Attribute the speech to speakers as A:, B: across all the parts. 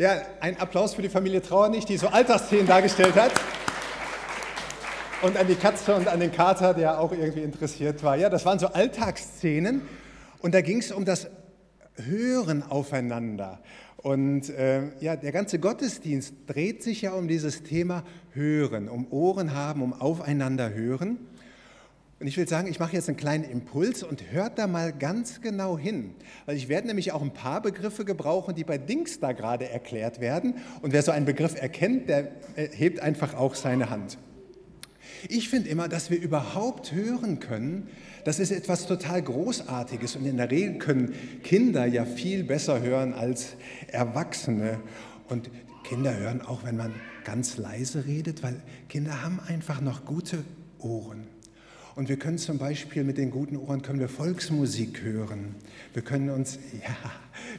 A: Ja, ein Applaus für die Familie Trauernig, die so Alltagsszenen dargestellt hat. Und an die Katze und an den Kater, der auch irgendwie interessiert war. Ja, das waren so Alltagsszenen. Und da ging es um das Hören aufeinander. Und äh, ja, der ganze Gottesdienst dreht sich ja um dieses Thema Hören, um Ohren haben, um aufeinander hören. Und ich will sagen, ich mache jetzt einen kleinen Impuls und hört da mal ganz genau hin. Weil ich werde nämlich auch ein paar Begriffe gebrauchen, die bei Dings da gerade erklärt werden. Und wer so einen Begriff erkennt, der äh, hebt einfach auch seine Hand. Ich finde immer, dass wir überhaupt hören können, das ist etwas total Großartiges. Und in der Regel können Kinder ja viel besser hören als Erwachsene. Und Kinder hören auch, wenn man ganz leise redet, weil Kinder haben einfach noch gute Ohren. Und wir können zum Beispiel mit den guten Ohren können wir Volksmusik hören. Wir können uns, ja,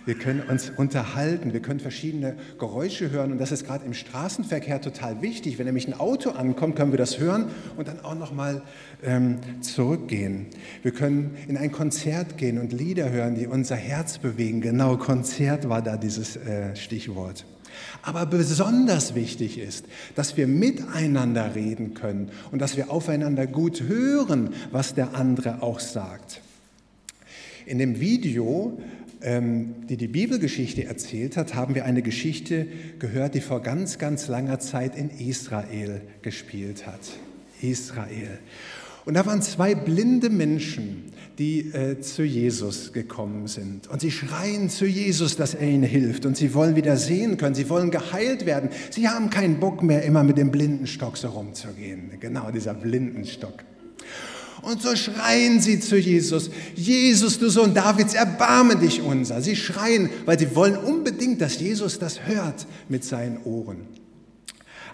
A: wir können uns unterhalten. Wir können verschiedene Geräusche hören. Und das ist gerade im Straßenverkehr total wichtig. Wenn nämlich ein Auto ankommt, können wir das hören und dann auch noch mal ähm, zurückgehen. Wir können in ein Konzert gehen und Lieder hören, die unser Herz bewegen. Genau, Konzert war da dieses äh, Stichwort. Aber besonders wichtig ist, dass wir miteinander reden können und dass wir aufeinander gut hören, was der andere auch sagt. In dem Video, ähm, die die Bibelgeschichte erzählt hat, haben wir eine Geschichte gehört, die vor ganz, ganz langer Zeit in Israel gespielt hat. Israel. Und da waren zwei blinde Menschen, die äh, zu Jesus gekommen sind. Und sie schreien zu Jesus, dass er ihnen hilft. Und sie wollen wieder sehen können. Sie wollen geheilt werden. Sie haben keinen Bock mehr, immer mit dem Blindenstock so rumzugehen. Genau, dieser Blindenstock. Und so schreien sie zu Jesus, Jesus, du Sohn Davids, erbarme dich unser. Sie schreien, weil sie wollen unbedingt, dass Jesus das hört mit seinen Ohren.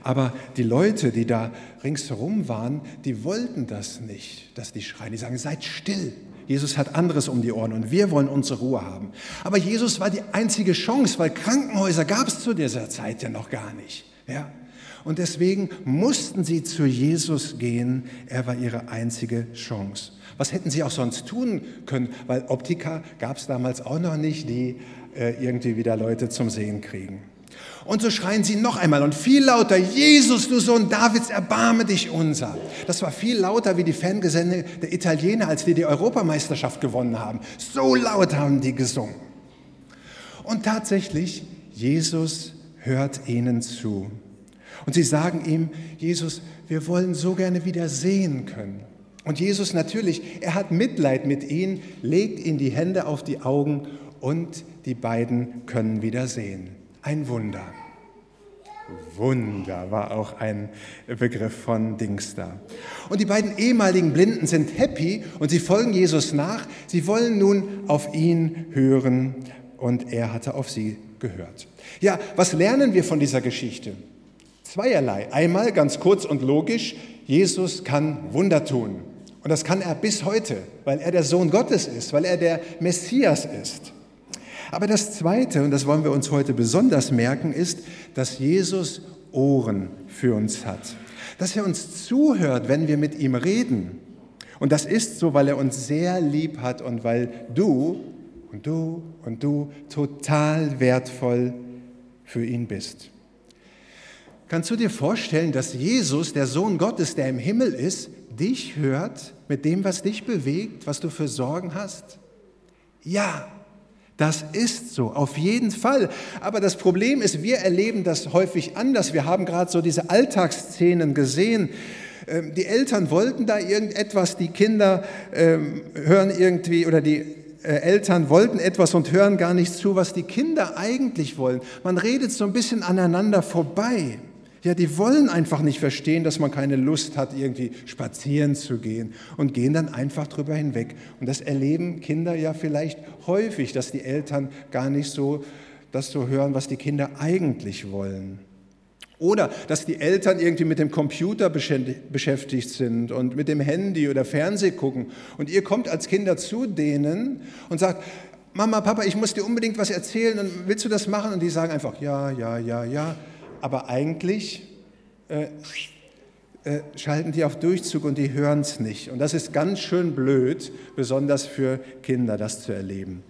A: Aber die Leute, die da ringsherum waren, die wollten das nicht, dass die schreien. Die sagen, seid still. Jesus hat anderes um die Ohren und wir wollen unsere Ruhe haben. Aber Jesus war die einzige Chance, weil Krankenhäuser gab es zu dieser Zeit ja noch gar nicht. Ja? Und deswegen mussten sie zu Jesus gehen. Er war ihre einzige Chance. Was hätten sie auch sonst tun können? Weil Optika gab es damals auch noch nicht, die äh, irgendwie wieder Leute zum Sehen kriegen. Und so schreien sie noch einmal und viel lauter, Jesus, du Sohn Davids, erbarme dich unser. Das war viel lauter wie die Fangesänge der Italiener, als die die Europameisterschaft gewonnen haben. So laut haben die gesungen. Und tatsächlich, Jesus hört ihnen zu. Und sie sagen ihm, Jesus, wir wollen so gerne wieder sehen können. Und Jesus natürlich, er hat Mitleid mit ihnen, legt ihnen die Hände auf die Augen und die beiden können wieder sehen. Ein Wunder. Wunder war auch ein Begriff von Dings da. Und die beiden ehemaligen Blinden sind happy und sie folgen Jesus nach. Sie wollen nun auf ihn hören und er hatte auf sie gehört. Ja, was lernen wir von dieser Geschichte? Zweierlei. Einmal ganz kurz und logisch, Jesus kann Wunder tun. Und das kann er bis heute, weil er der Sohn Gottes ist, weil er der Messias ist. Aber das Zweite, und das wollen wir uns heute besonders merken, ist, dass Jesus Ohren für uns hat. Dass er uns zuhört, wenn wir mit ihm reden. Und das ist so, weil er uns sehr lieb hat und weil du und du und du total wertvoll für ihn bist. Kannst du dir vorstellen, dass Jesus, der Sohn Gottes, der im Himmel ist, dich hört mit dem, was dich bewegt, was du für Sorgen hast? Ja, das ist so, auf jeden Fall. Aber das Problem ist, wir erleben das häufig anders. Wir haben gerade so diese Alltagsszenen gesehen. Ähm, die Eltern wollten da irgendetwas, die Kinder ähm, hören irgendwie oder die äh, Eltern wollten etwas und hören gar nicht zu, was die Kinder eigentlich wollen. Man redet so ein bisschen aneinander vorbei. Ja, die wollen einfach nicht verstehen, dass man keine Lust hat, irgendwie spazieren zu gehen und gehen dann einfach drüber hinweg. Und das erleben Kinder ja vielleicht häufig, dass die Eltern gar nicht so das so hören, was die Kinder eigentlich wollen. Oder dass die Eltern irgendwie mit dem Computer beschäftigt sind und mit dem Handy oder Fernseh gucken. Und ihr kommt als Kinder zu denen und sagt, Mama, Papa, ich muss dir unbedingt was erzählen und willst du das machen? Und die sagen einfach, ja, ja, ja, ja aber eigentlich äh, äh, schalten die auf Durchzug und die hören es nicht. Und das ist ganz schön blöd, besonders für Kinder, das zu erleben.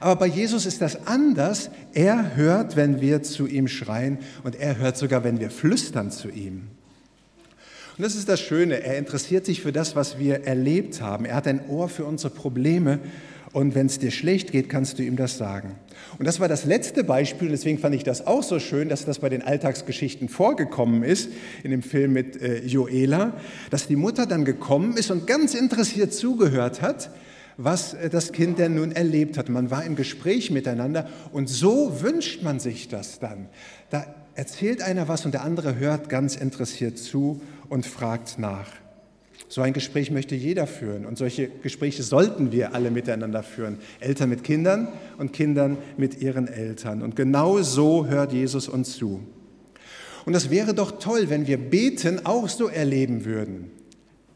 A: Aber bei Jesus ist das anders. Er hört, wenn wir zu ihm schreien und er hört sogar, wenn wir flüstern zu ihm. Und das ist das Schöne, er interessiert sich für das, was wir erlebt haben. Er hat ein Ohr für unsere Probleme und wenn es dir schlecht geht, kannst du ihm das sagen. Und das war das letzte Beispiel, deswegen fand ich das auch so schön, dass das bei den Alltagsgeschichten vorgekommen ist, in dem Film mit äh, Joela, dass die Mutter dann gekommen ist und ganz interessiert zugehört hat, was äh, das Kind denn nun erlebt hat. Man war im Gespräch miteinander und so wünscht man sich das dann. Da erzählt einer was und der andere hört ganz interessiert zu und fragt nach. So ein Gespräch möchte jeder führen und solche Gespräche sollten wir alle miteinander führen. Eltern mit Kindern und Kindern mit ihren Eltern. Und genau so hört Jesus uns zu. Und das wäre doch toll, wenn wir Beten auch so erleben würden.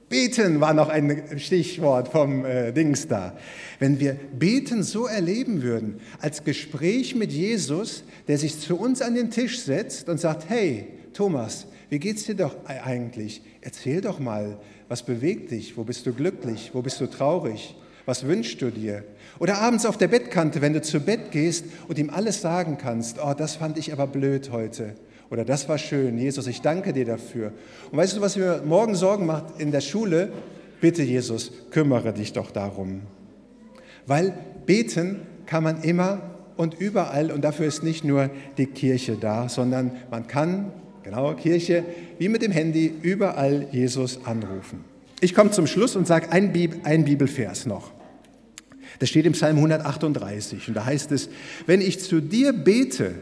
A: Beten war noch ein Stichwort vom äh, Dings da. Wenn wir Beten so erleben würden, als Gespräch mit Jesus, der sich zu uns an den Tisch setzt und sagt, hey Thomas, wie geht's dir doch eigentlich? Erzähl doch mal, was bewegt dich? Wo bist du glücklich? Wo bist du traurig? Was wünschst du dir? Oder abends auf der Bettkante, wenn du zu Bett gehst und ihm alles sagen kannst, oh, das fand ich aber blöd heute. Oder das war schön. Jesus, ich danke dir dafür. Und weißt du, was mir morgen Sorgen macht in der Schule? Bitte, Jesus, kümmere dich doch darum. Weil beten kann man immer und überall und dafür ist nicht nur die Kirche da, sondern man kann Genau, Kirche, wie mit dem Handy, überall Jesus anrufen. Ich komme zum Schluss und sage ein, Bib ein Bibelvers noch. Das steht im Psalm 138 und da heißt es, wenn ich zu dir bete,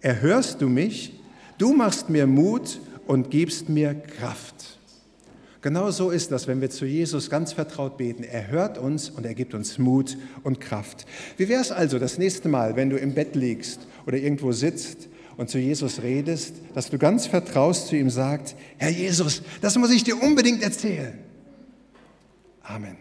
A: erhörst du mich, du machst mir Mut und gibst mir Kraft. Genau so ist das, wenn wir zu Jesus ganz vertraut beten. Er hört uns und er gibt uns Mut und Kraft. Wie wäre es also das nächste Mal, wenn du im Bett liegst oder irgendwo sitzt und zu Jesus redest, dass du ganz vertraust zu ihm sagst, Herr Jesus, das muss ich dir unbedingt erzählen. Amen.